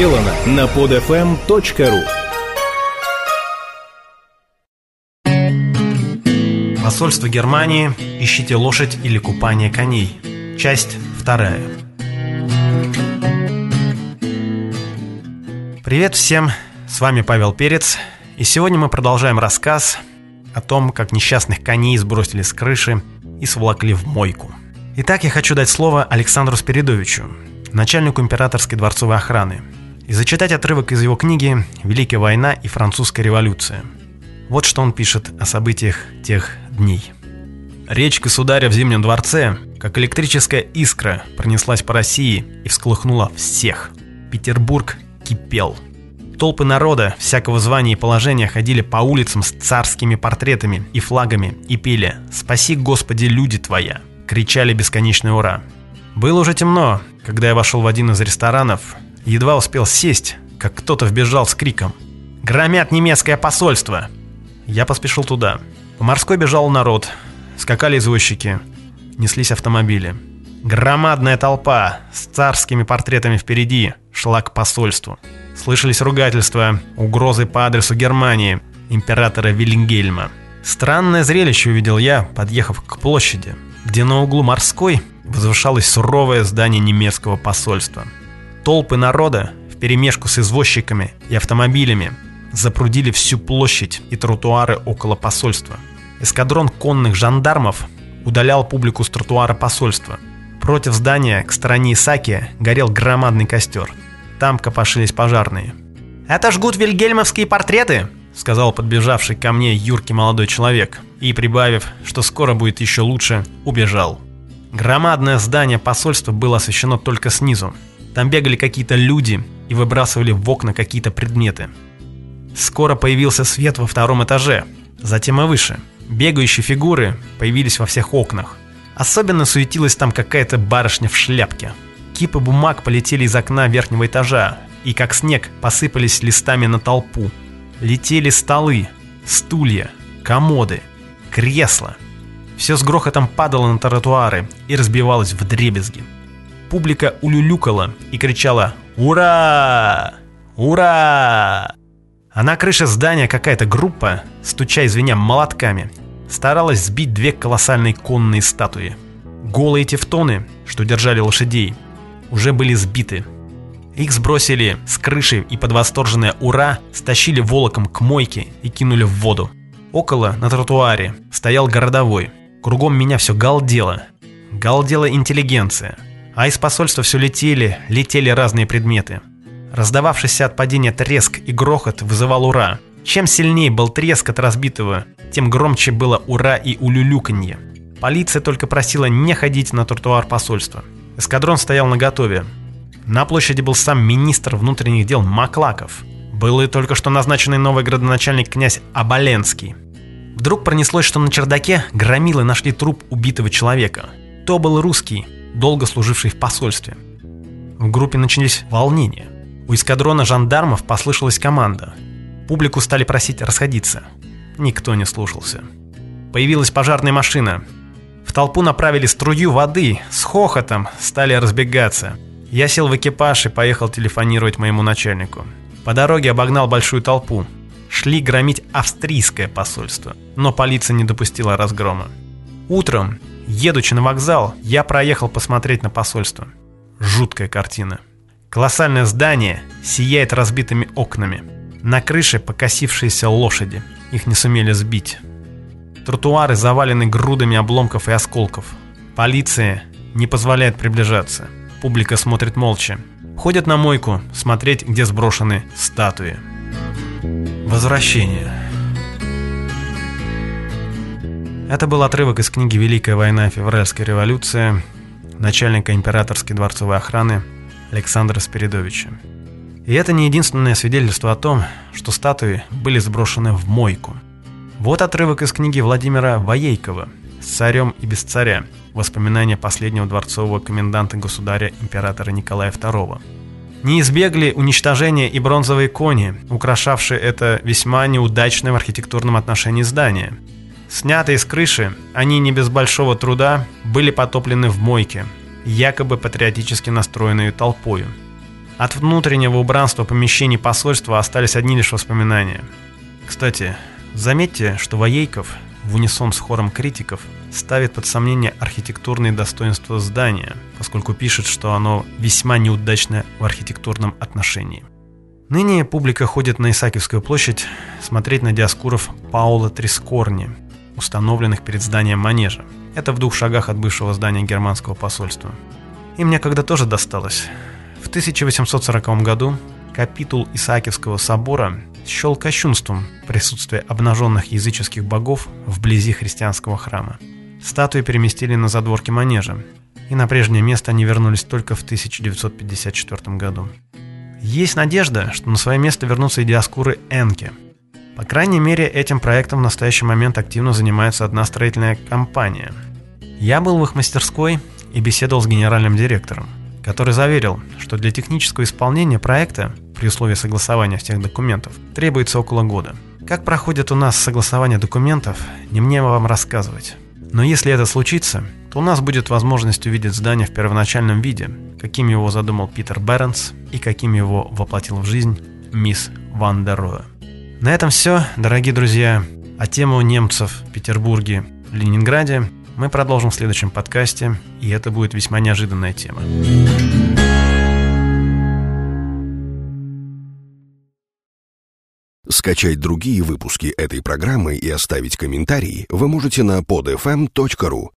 сделано на podfm.ru Посольство Германии «Ищите лошадь или купание коней». Часть вторая. Привет всем, с вами Павел Перец, и сегодня мы продолжаем рассказ о том, как несчастных коней сбросили с крыши и сволокли в мойку. Итак, я хочу дать слово Александру Спиридовичу, начальнику императорской дворцовой охраны, и зачитать отрывок из его книги «Великая война и французская революция». Вот что он пишет о событиях тех дней. Речь государя в Зимнем дворце, как электрическая искра, пронеслась по России и всколыхнула всех. Петербург кипел. Толпы народа всякого звания и положения ходили по улицам с царскими портретами и флагами и пели «Спаси, Господи, люди Твоя!» Кричали бесконечное «Ура!». Было уже темно, когда я вошел в один из ресторанов, едва успел сесть, как кто-то вбежал с криком «Громят немецкое посольство!» Я поспешил туда. По морской бежал народ, скакали извозчики, неслись автомобили. Громадная толпа с царскими портретами впереди шла к посольству. Слышались ругательства, угрозы по адресу Германии, императора Вильгельма. Странное зрелище увидел я, подъехав к площади, где на углу морской возвышалось суровое здание немецкого посольства. Толпы народа вперемешку с извозчиками и автомобилями запрудили всю площадь и тротуары около посольства. Эскадрон конных жандармов удалял публику с тротуара посольства. Против здания, к стороне Исаки, горел громадный костер. Там копошились пожарные. «Это жгут вильгельмовские портреты!» сказал подбежавший ко мне юркий молодой человек и, прибавив, что скоро будет еще лучше, убежал. Громадное здание посольства было освещено только снизу. Там бегали какие-то люди и выбрасывали в окна какие-то предметы. Скоро появился свет во втором этаже, затем и выше. Бегающие фигуры появились во всех окнах. Особенно суетилась там какая-то барышня в шляпке. Кипы бумаг полетели из окна верхнего этажа и, как снег, посыпались листами на толпу. Летели столы, стулья, комоды, кресла. Все с грохотом падало на тротуары и разбивалось в дребезги. Публика улюлюкала и кричала «Ура! Ура!». А на крыше здания какая-то группа, стуча извиня молотками, старалась сбить две колоссальные конные статуи. Голые тефтоны, что держали лошадей, уже были сбиты. Их сбросили с крыши и под восторженное «Ура!» стащили волоком к мойке и кинули в воду. Около, на тротуаре, стоял городовой. Кругом меня все галдело. Галдела интеллигенция. А из посольства все летели, летели разные предметы. Раздававшийся от падения треск и грохот вызывал «Ура!». Чем сильнее был треск от разбитого, тем громче было «Ура!» и улюлюканье. Полиция только просила не ходить на тротуар посольства. Эскадрон стоял наготове. На площади был сам министр внутренних дел Маклаков. Был и только что назначенный новый градоначальник князь Абаленский. Вдруг пронеслось, что на чердаке громилы нашли труп убитого человека. То был русский, долго служивший в посольстве. В группе начались волнения. У эскадрона жандармов послышалась команда. Публику стали просить расходиться. Никто не слушался. Появилась пожарная машина. В толпу направили струю воды, с хохотом стали разбегаться. Я сел в экипаж и поехал телефонировать моему начальнику. По дороге обогнал большую толпу. Шли громить австрийское посольство, но полиция не допустила разгрома. Утром, едучи на вокзал, я проехал посмотреть на посольство. Жуткая картина. Колоссальное здание сияет разбитыми окнами. На крыше покосившиеся лошади. Их не сумели сбить. Тротуары завалены грудами обломков и осколков. Полиция не позволяет приближаться. Публика смотрит молча. Ходят на мойку, смотреть, где сброшены статуи. Возвращение. Это был отрывок из книги «Великая война февральская революция» начальника императорской дворцовой охраны Александра Спиридовича. И это не единственное свидетельство о том, что статуи были сброшены в мойку. Вот отрывок из книги Владимира Воейкова «С царем и без царя. Воспоминания последнего дворцового коменданта государя императора Николая II». Не избегли уничтожения и бронзовые кони, украшавшие это весьма неудачное в архитектурном отношении здание. Снятые с крыши, они не без большого труда были потоплены в мойке, якобы патриотически настроенную толпою. От внутреннего убранства помещений посольства остались одни лишь воспоминания. Кстати, заметьте, что Воейков в унисон с хором критиков ставит под сомнение архитектурные достоинства здания, поскольку пишет, что оно весьма неудачно в архитектурном отношении. Ныне публика ходит на Исаакиевскую площадь смотреть на диаскуров Паула Трискорни, установленных перед зданием манежа. Это в двух шагах от бывшего здания германского посольства. И мне когда тоже досталось. В 1840 году капитул Исаакиевского собора счел кощунством присутствие обнаженных языческих богов вблизи христианского храма. Статуи переместили на задворки манежа, и на прежнее место они вернулись только в 1954 году. Есть надежда, что на свое место вернутся и диаскуры Энки. По крайней мере, этим проектом в настоящий момент активно занимается одна строительная компания. Я был в их мастерской и беседовал с генеральным директором, который заверил, что для технического исполнения проекта, при условии согласования всех документов, требуется около года. Как проходит у нас согласование документов, не мне вам рассказывать. Но если это случится, то у нас будет возможность увидеть здание в первоначальном виде, каким его задумал Питер Бернс и каким его воплотил в жизнь мисс Ван дер Роэ. На этом все, дорогие друзья. А тему немцев в Петербурге, Ленинграде мы продолжим в следующем подкасте, и это будет весьма неожиданная тема. Скачать другие выпуски этой программы и оставить комментарии вы можете на podfm.ru.